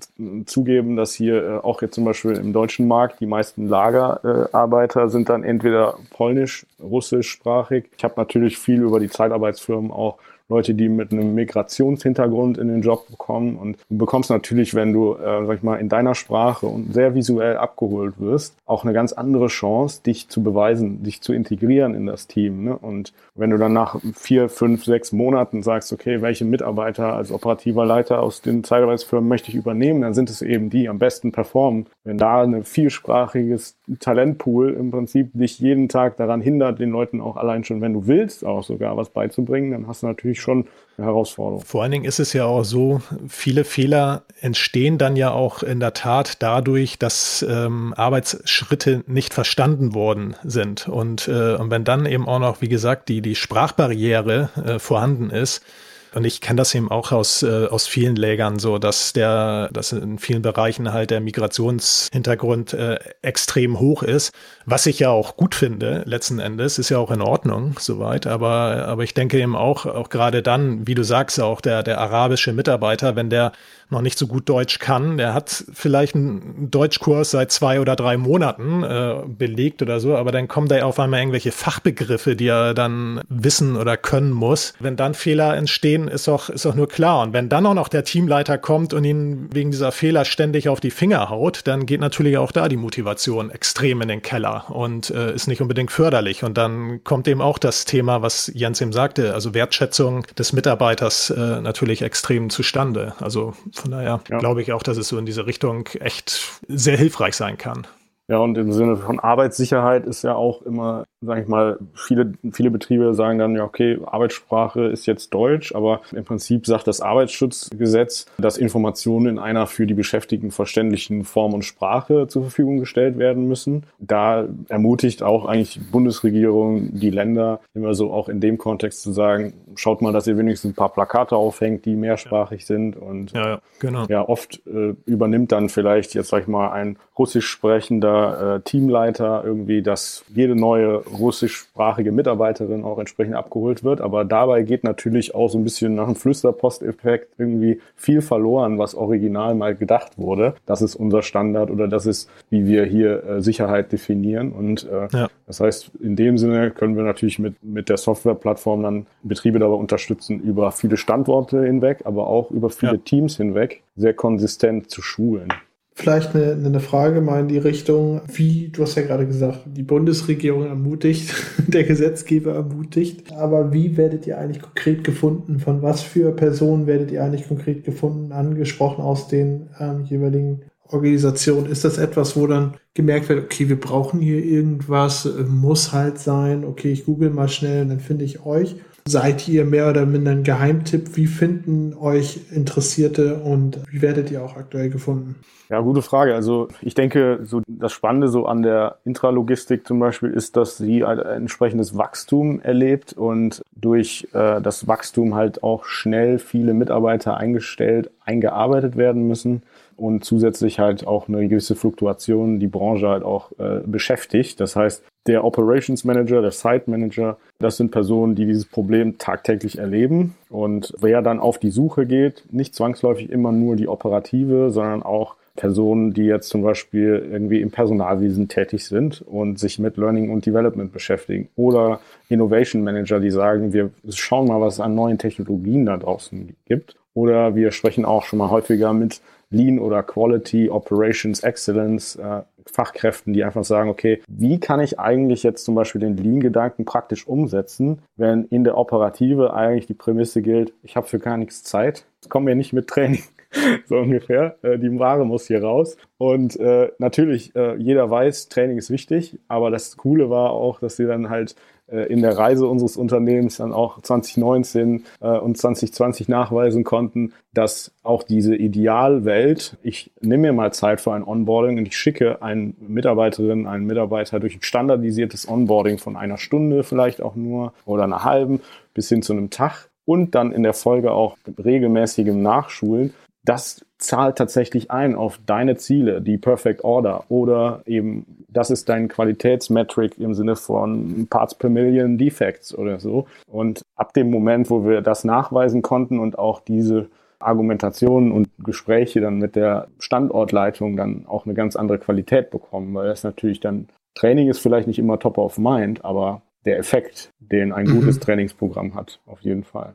zugeben, dass hier äh, auch jetzt zum Beispiel im deutschen Markt die meisten Lagerarbeiter sind dann entweder polnisch, russischsprachig. Ich habe natürlich viel über die Zeitarbeitsfirmen auch Leute, die mit einem Migrationshintergrund in den Job bekommen. Und du bekommst natürlich, wenn du, äh, sag ich mal, in deiner Sprache und sehr visuell abgeholt wirst, auch eine ganz andere Chance, dich zu beweisen, dich zu integrieren in das Team. Ne? Und wenn du dann nach vier, fünf, sechs Monaten sagst, okay, welche Mitarbeiter als operativer Leiter aus den Zeitarbeitsfirmen möchte ich übernehmen, dann sind es eben die, die am besten performen. Wenn da ein vielsprachiges Talentpool im Prinzip dich jeden Tag daran hindert, den Leuten auch allein schon, wenn du willst, auch sogar was beizubringen, dann hast du natürlich natürlich schon eine Herausforderung. Vor allen Dingen ist es ja auch so, viele Fehler entstehen dann ja auch in der Tat dadurch, dass ähm, Arbeitsschritte nicht verstanden worden sind. Und, äh, und wenn dann eben auch noch, wie gesagt, die, die Sprachbarriere äh, vorhanden ist, Und ich kenne das eben auch aus, äh, aus vielen Lägern so, dass der, dass in vielen Bereichen halt der Migrationshintergrund äh, extrem hoch ist. Was ich ja auch gut finde, letzten Endes, ist ja auch in Ordnung soweit. Aber, aber ich denke eben auch, auch gerade dann, wie du sagst, auch der, der arabische Mitarbeiter, wenn der noch nicht so gut Deutsch kann, der hat vielleicht einen Deutschkurs seit zwei oder drei Monaten äh, belegt oder so, aber dann kommen da auf einmal irgendwelche Fachbegriffe, die er dann wissen oder können muss. Wenn dann Fehler entstehen, ist auch, ist auch nur klar. Und wenn dann auch noch der Teamleiter kommt und ihn wegen dieser Fehler ständig auf die Finger haut, dann geht natürlich auch da die Motivation extrem in den Keller und äh, ist nicht unbedingt förderlich. Und dann kommt eben auch das Thema, was Jens eben sagte, also Wertschätzung des Mitarbeiters äh, natürlich extrem zustande. Also von daher ja. glaube ich auch, dass es so in diese Richtung echt sehr hilfreich sein kann. Ja, und im Sinne von Arbeitssicherheit ist ja auch immer, sage ich mal, viele, viele Betriebe sagen dann, ja, okay, Arbeitssprache ist jetzt Deutsch, aber im Prinzip sagt das Arbeitsschutzgesetz, dass Informationen in einer für die Beschäftigten verständlichen Form und Sprache zur Verfügung gestellt werden müssen. Da ermutigt auch eigentlich die Bundesregierung die Länder immer so auch in dem Kontext zu sagen, schaut mal, dass ihr wenigstens ein paar Plakate aufhängt, die mehrsprachig sind und ja, ja, genau. ja oft äh, übernimmt dann vielleicht jetzt, sag ich mal, ein russisch sprechender äh, Teamleiter irgendwie, dass jede neue russischsprachige Mitarbeiterin auch entsprechend abgeholt wird. Aber dabei geht natürlich auch so ein bisschen nach einem Flüsterposteffekt irgendwie viel verloren, was original mal gedacht wurde. Das ist unser Standard oder das ist, wie wir hier äh, Sicherheit definieren. Und äh, ja. das heißt, in dem Sinne können wir natürlich mit, mit der Softwareplattform dann Betriebe dabei unterstützen, über viele Standorte hinweg, aber auch über viele ja. Teams hinweg sehr konsistent zu schulen. Vielleicht eine, eine Frage mal in die Richtung, wie, du hast ja gerade gesagt, die Bundesregierung ermutigt, der Gesetzgeber ermutigt, aber wie werdet ihr eigentlich konkret gefunden? Von was für Personen werdet ihr eigentlich konkret gefunden, angesprochen aus den ähm, jeweiligen Organisationen? Ist das etwas, wo dann gemerkt wird, okay, wir brauchen hier irgendwas, äh, muss halt sein, okay, ich google mal schnell und dann finde ich euch? Seid ihr mehr oder minder ein Geheimtipp? Wie finden euch Interessierte und wie werdet ihr auch aktuell gefunden? Ja, gute Frage. Also ich denke, so das Spannende so an der Intralogistik zum Beispiel ist, dass sie ein entsprechendes Wachstum erlebt und durch äh, das Wachstum halt auch schnell viele Mitarbeiter eingestellt, eingearbeitet werden müssen und zusätzlich halt auch eine gewisse Fluktuation die Branche halt auch äh, beschäftigt. Das heißt, der Operations Manager, der Site Manager, das sind Personen, die dieses Problem tagtäglich erleben. Und wer dann auf die Suche geht, nicht zwangsläufig immer nur die operative, sondern auch Personen, die jetzt zum Beispiel irgendwie im Personalwesen tätig sind und sich mit Learning und Development beschäftigen. Oder Innovation Manager, die sagen, wir schauen mal, was es an neuen Technologien da draußen gibt. Oder wir sprechen auch schon mal häufiger mit Lean oder Quality, Operations Excellence äh, Fachkräften, die einfach sagen, okay, wie kann ich eigentlich jetzt zum Beispiel den Lean-Gedanken praktisch umsetzen, wenn in der Operative eigentlich die Prämisse gilt, ich habe für gar nichts Zeit, kommen wir nicht mit Training. so ungefähr. Äh, die Ware muss hier raus. Und äh, natürlich, äh, jeder weiß, Training ist wichtig, aber das Coole war auch, dass sie dann halt in der Reise unseres Unternehmens dann auch 2019 äh, und 2020 nachweisen konnten, dass auch diese Idealwelt, ich nehme mir mal Zeit für ein Onboarding und ich schicke eine Mitarbeiterin, einen Mitarbeiter durch ein standardisiertes Onboarding von einer Stunde vielleicht auch nur oder einer halben bis hin zu einem Tag und dann in der Folge auch regelmäßigem Nachschulen, das zahlt tatsächlich ein auf deine Ziele, die Perfect Order oder eben, das ist dein Qualitätsmetric im Sinne von Parts per Million Defects oder so. Und ab dem Moment, wo wir das nachweisen konnten und auch diese Argumentationen und Gespräche dann mit der Standortleitung dann auch eine ganz andere Qualität bekommen, weil das natürlich dann Training ist vielleicht nicht immer top of mind, aber der Effekt, den ein gutes mhm. Trainingsprogramm hat, auf jeden Fall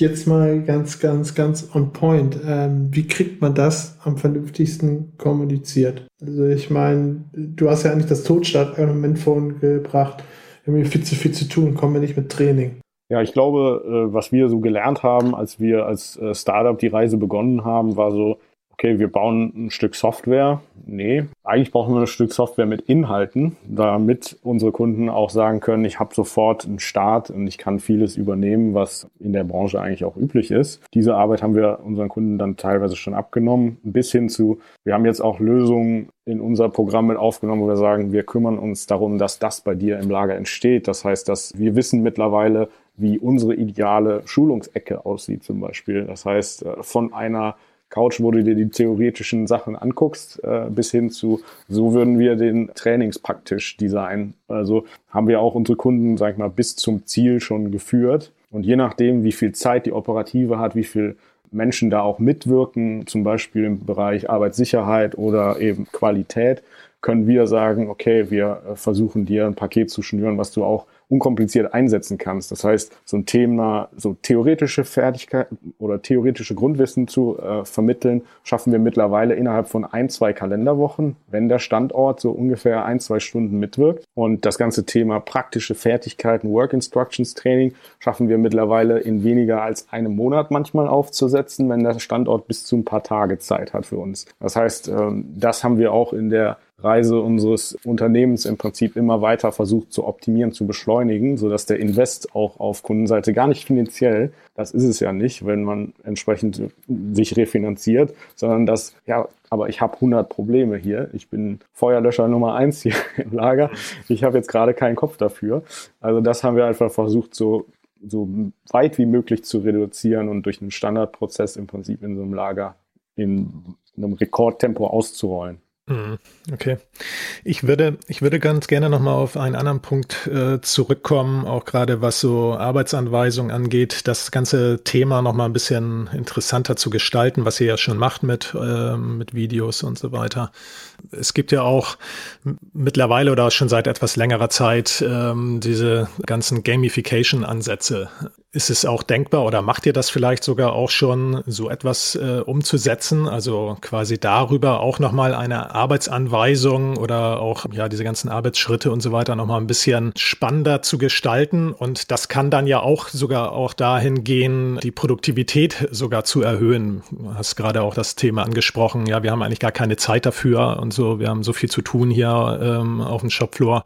jetzt mal ganz, ganz, ganz on point. Ähm, wie kriegt man das am vernünftigsten kommuniziert? Also ich meine, du hast ja eigentlich das Todstartargument vorhin gebracht. Wir haben hier viel zu viel zu tun, kommen wir nicht mit Training. Ja, ich glaube, äh, was wir so gelernt haben, als wir als äh, Startup die Reise begonnen haben, war so, okay, wir bauen ein Stück Software. Nee, eigentlich brauchen wir ein Stück Software mit Inhalten, damit unsere Kunden auch sagen können, ich habe sofort einen Start und ich kann vieles übernehmen, was in der Branche eigentlich auch üblich ist. Diese Arbeit haben wir unseren Kunden dann teilweise schon abgenommen, bis hin zu, wir haben jetzt auch Lösungen in unser Programm mit aufgenommen, wo wir sagen, wir kümmern uns darum, dass das bei dir im Lager entsteht. Das heißt, dass wir wissen mittlerweile, wie unsere ideale Schulungsecke aussieht zum Beispiel. Das heißt, äh, von einer Couch, wo du dir die theoretischen Sachen anguckst, äh, bis hin zu, so würden wir den Trainingspacktisch designen. Also haben wir auch unsere Kunden, sag ich mal, bis zum Ziel schon geführt. Und je nachdem, wie viel Zeit die Operative hat, wie viel Menschen da auch mitwirken, zum Beispiel im Bereich Arbeitssicherheit oder eben Qualität, können wir sagen, okay, wir äh, versuchen dir ein Paket zu schnüren, was du auch unkompliziert einsetzen kannst. Das heißt, so ein Thema, so theoretische Fertigkeiten oder theoretische Grundwissen zu äh, vermitteln, schaffen wir mittlerweile innerhalb von ein, zwei Kalenderwochen, wenn der Standort so ungefähr ein, zwei Stunden mitwirkt. Und das ganze Thema praktische Fertigkeiten, Work Instructions Training, schaffen wir mittlerweile in weniger als einem Monat manchmal aufzusetzen, wenn der Standort bis zu ein paar Tage Zeit hat für uns. Das heißt, ähm, das haben wir auch in der Reise unseres Unternehmens im Prinzip immer weiter versucht zu optimieren, zu beschleunigen, so dass der Invest auch auf Kundenseite gar nicht finanziell, das ist es ja nicht, wenn man entsprechend sich refinanziert, sondern dass, ja, aber ich habe 100 Probleme hier. Ich bin Feuerlöscher Nummer eins hier im Lager. Ich habe jetzt gerade keinen Kopf dafür. Also das haben wir einfach versucht, so so weit wie möglich zu reduzieren und durch einen Standardprozess im Prinzip in so einem Lager in einem Rekordtempo auszurollen. Mhm. Okay. Ich würde, ich würde ganz gerne nochmal auf einen anderen Punkt äh, zurückkommen, auch gerade was so Arbeitsanweisungen angeht, das ganze Thema nochmal ein bisschen interessanter zu gestalten, was ihr ja schon macht mit, äh, mit Videos und so weiter. Es gibt ja auch mittlerweile oder schon seit etwas längerer Zeit ähm, diese ganzen Gamification-Ansätze. Ist es auch denkbar oder macht ihr das vielleicht sogar auch schon, so etwas äh, umzusetzen? Also quasi darüber auch nochmal eine Arbeitsanweisung oder auch ja diese ganzen Arbeitsschritte und so weiter nochmal ein bisschen spannender zu gestalten. Und das kann dann ja auch sogar auch dahin gehen, die Produktivität sogar zu erhöhen. Du hast gerade auch das Thema angesprochen. Ja, wir haben eigentlich gar keine Zeit dafür und so. Wir haben so viel zu tun hier ähm, auf dem Shopfloor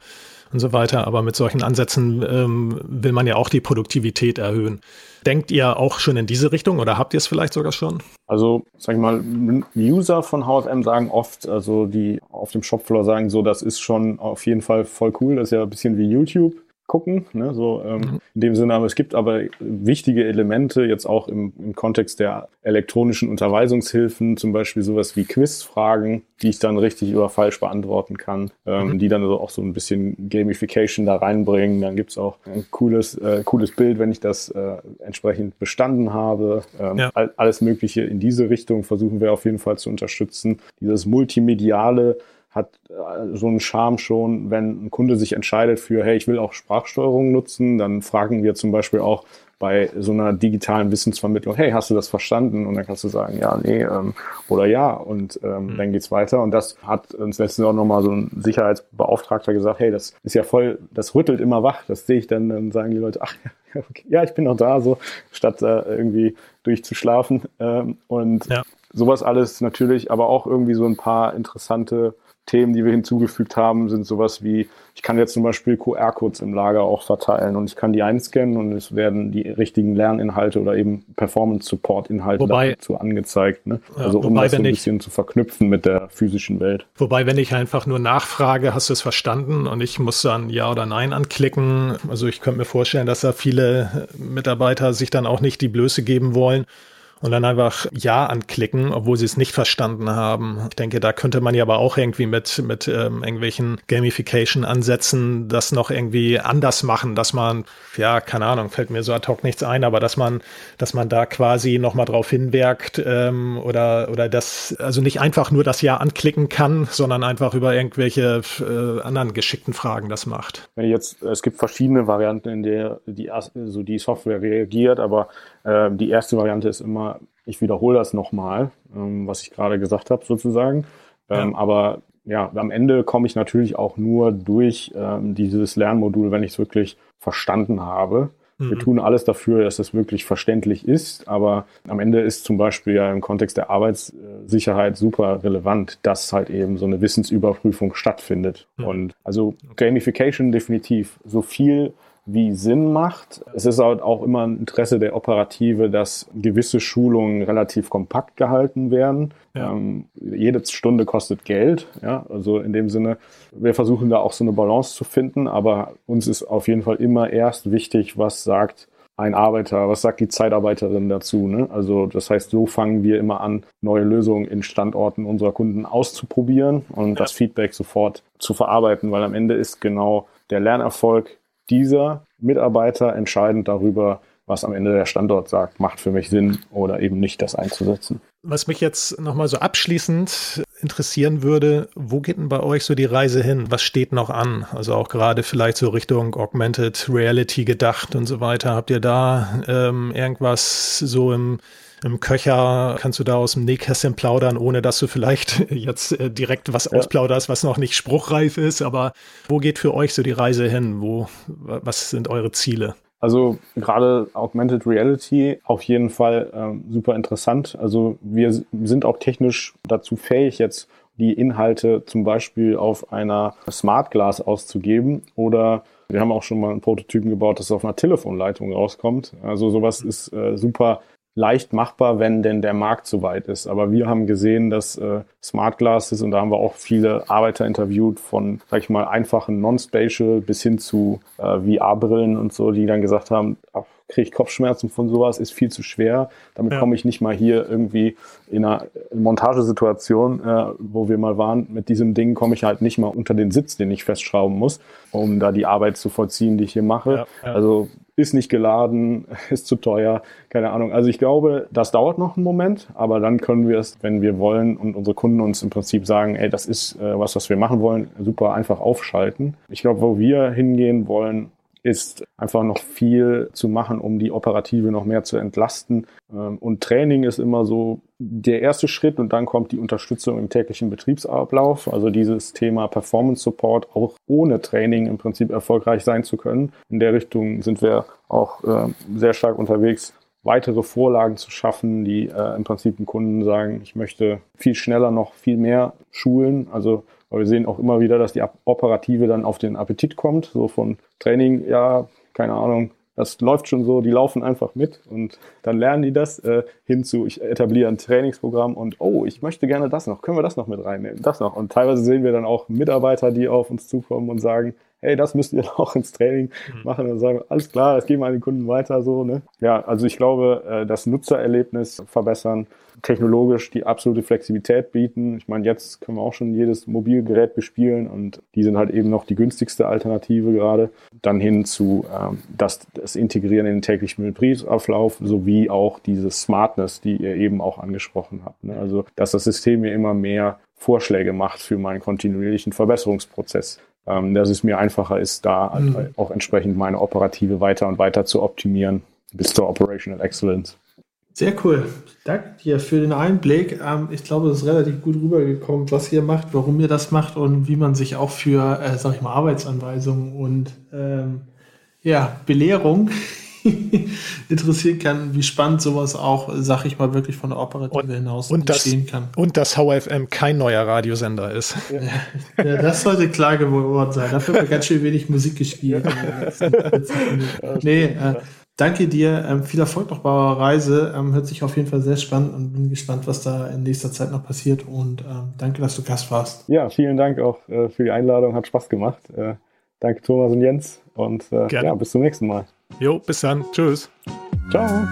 und so weiter. Aber mit solchen Ansätzen ähm, will man ja auch die Produktivität erhöhen. Denkt ihr auch schon in diese Richtung oder habt ihr es vielleicht sogar schon? Also, sag ich mal, User von HFM sagen oft, also die auf dem Shopfloor sagen so, das ist schon auf jeden Fall voll cool. Das ist ja ein bisschen wie YouTube gucken, ne, so ähm, mhm. in dem Sinne. Aber es gibt aber wichtige Elemente jetzt auch im, im Kontext der elektronischen Unterweisungshilfen, zum Beispiel sowas wie Quizfragen, die ich dann richtig oder falsch beantworten kann, ähm, mhm. die dann also auch so ein bisschen Gamification da reinbringen. Dann gibt's auch ein cooles, äh, cooles Bild, wenn ich das äh, entsprechend bestanden habe. Ähm, ja. all, alles Mögliche in diese Richtung versuchen wir auf jeden Fall zu unterstützen. Dieses multimediale hat äh, so einen Charme schon, wenn ein Kunde sich entscheidet für, hey, ich will auch Sprachsteuerung nutzen, dann fragen wir zum Beispiel auch bei so einer digitalen Wissensvermittlung, hey, hast du das verstanden? Und dann kannst du sagen, ja, nee, ähm, oder ja, und ähm, mhm. dann geht's weiter. Und das hat uns letztens auch nochmal so ein Sicherheitsbeauftragter gesagt, hey, das ist ja voll, das rüttelt immer wach. Das sehe ich dann, dann sagen die Leute, ach ja, okay, ja, ich bin noch da, so, statt äh, irgendwie durchzuschlafen. Ähm, und ja. sowas alles natürlich, aber auch irgendwie so ein paar interessante Themen, die wir hinzugefügt haben, sind sowas wie, ich kann jetzt zum Beispiel QR-Codes im Lager auch verteilen und ich kann die einscannen und es werden die richtigen Lerninhalte oder eben Performance-Support-Inhalte dazu angezeigt. Ne? Ja, also um das so ein bisschen ich, zu verknüpfen mit der physischen Welt. Wobei, wenn ich einfach nur nachfrage, hast du es verstanden und ich muss dann Ja oder Nein anklicken. Also ich könnte mir vorstellen, dass da viele Mitarbeiter sich dann auch nicht die Blöße geben wollen und dann einfach Ja anklicken, obwohl sie es nicht verstanden haben. Ich denke, da könnte man ja aber auch irgendwie mit, mit ähm, irgendwelchen Gamification-Ansätzen das noch irgendwie anders machen, dass man, ja, keine Ahnung, fällt mir so ad hoc nichts ein, aber dass man, dass man da quasi nochmal drauf hinwirkt ähm, oder, oder das, also nicht einfach nur das Ja anklicken kann, sondern einfach über irgendwelche äh, anderen geschickten Fragen das macht. Wenn jetzt, es gibt verschiedene Varianten, in der die, also die Software reagiert, aber äh, die erste Variante ist immer, ich wiederhole das nochmal, ähm, was ich gerade gesagt habe sozusagen. Ähm, ja. Aber ja, am Ende komme ich natürlich auch nur durch ähm, dieses Lernmodul, wenn ich es wirklich verstanden habe. Wir mhm. tun alles dafür, dass das wirklich verständlich ist, aber am Ende ist zum Beispiel ja im Kontext der Arbeitssicherheit super relevant, dass halt eben so eine Wissensüberprüfung stattfindet. Mhm. Und also Gamification definitiv so viel wie Sinn macht. Es ist halt auch immer ein Interesse der Operative, dass gewisse Schulungen relativ kompakt gehalten werden. Ja. Ähm, jede Stunde kostet Geld, ja, also in dem Sinne, wir versuchen da auch so eine Balance zu finden, aber uns ist auf jeden Fall immer erst wichtig, was sagt ein Arbeiter, was sagt die Zeitarbeiterin dazu? Ne? Also das heißt, so fangen wir immer an, neue Lösungen in Standorten unserer Kunden auszuprobieren und ja. das Feedback sofort zu verarbeiten, weil am Ende ist genau der Lernerfolg dieser Mitarbeiter entscheidend darüber, was am Ende der Standort sagt, macht für mich Sinn oder eben nicht, das einzusetzen. Was mich jetzt nochmal so abschließend interessieren würde, wo geht denn bei euch so die Reise hin? Was steht noch an? Also auch gerade vielleicht so Richtung Augmented Reality gedacht und so weiter. Habt ihr da ähm, irgendwas so im im Köcher kannst du da aus dem Nähkästchen plaudern, ohne dass du vielleicht jetzt äh, direkt was ja. ausplauderst, was noch nicht spruchreif ist. Aber wo geht für euch so die Reise hin? Wo, was sind eure Ziele? Also gerade Augmented Reality auf jeden Fall ähm, super interessant. Also wir sind auch technisch dazu fähig, jetzt die Inhalte zum Beispiel auf einer Smart Glass auszugeben oder wir haben auch schon mal einen Prototypen gebaut, das auf einer Telefonleitung rauskommt. Also sowas ist äh, super leicht machbar, wenn denn der Markt so weit ist. Aber wir haben gesehen, dass äh, Smart Glasses, und da haben wir auch viele Arbeiter interviewt, von, sag ich mal, einfachen Non-Spatial bis hin zu äh, VR-Brillen und so, die dann gesagt haben, ach, kriege ich Kopfschmerzen von sowas, ist viel zu schwer. Damit ja. komme ich nicht mal hier irgendwie in einer Montagesituation, äh, wo wir mal waren, mit diesem Ding komme ich halt nicht mal unter den Sitz, den ich festschrauben muss, um da die Arbeit zu vollziehen, die ich hier mache. Ja, ja. Also ist nicht geladen, ist zu teuer, keine Ahnung. Also ich glaube, das dauert noch einen Moment, aber dann können wir es, wenn wir wollen und unsere Kunden uns im Prinzip sagen, ey, das ist äh, was, was wir machen wollen, super einfach aufschalten. Ich glaube, wo wir hingehen wollen, ist einfach noch viel zu machen, um die Operative noch mehr zu entlasten. Ähm, und Training ist immer so der erste Schritt und dann kommt die Unterstützung im täglichen Betriebsablauf. Also dieses Thema Performance Support auch ohne Training im Prinzip erfolgreich sein zu können. In der Richtung sind wir auch äh, sehr stark unterwegs, weitere Vorlagen zu schaffen, die äh, im Prinzip den Kunden sagen, ich möchte viel schneller noch viel mehr schulen. Also aber wir sehen auch immer wieder, dass die Operative dann auf den Appetit kommt, so von Training, ja, keine Ahnung, das läuft schon so, die laufen einfach mit und dann lernen die das äh, hinzu, ich etabliere ein Trainingsprogramm und oh, ich möchte gerne das noch, können wir das noch mit reinnehmen, das noch. Und teilweise sehen wir dann auch Mitarbeiter, die auf uns zukommen und sagen, hey, das müsst ihr auch ins Training mhm. machen. Und sagen alles klar, das geben wir an den Kunden weiter so. Ne? Ja, also ich glaube, äh, das Nutzererlebnis verbessern, technologisch die absolute Flexibilität bieten. Ich meine, jetzt können wir auch schon jedes Mobilgerät bespielen und die sind halt eben noch die günstigste Alternative gerade. Dann hin zu ähm, das, das Integrieren in den täglichen Betriebsablauf sowie auch diese Smartness, die ihr eben auch angesprochen habt. Ne? Also, dass das System mir immer mehr Vorschläge macht für meinen kontinuierlichen Verbesserungsprozess ähm, dass es mir einfacher ist, da mhm. auch entsprechend meine Operative weiter und weiter zu optimieren bis zur Operational Excellence. Sehr cool. Danke dir für den Einblick. Ähm, ich glaube, es ist relativ gut rübergekommen, was ihr macht, warum ihr das macht und wie man sich auch für, äh, sag ich mal, Arbeitsanweisungen und ähm, ja, Belehrung interessieren kann, wie spannend sowas auch, sag ich mal, wirklich von der Operative und, hinaus und entstehen das, kann. Und dass VFM kein neuer Radiosender ist. Ja, ja das sollte klar geworden sein. Dafür wird ganz schön wenig Musik gespielt. nee, äh, danke dir. Ähm, viel Erfolg noch bei eurer Reise. Ähm, hört sich auf jeden Fall sehr spannend und bin gespannt, was da in nächster Zeit noch passiert. Und ähm, danke, dass du Gast warst. Ja, vielen Dank auch äh, für die Einladung. Hat Spaß gemacht. Äh, danke, Thomas und Jens. Und äh, ja, bis zum nächsten Mal. Jo, bis dann. Tschüss. Ciao.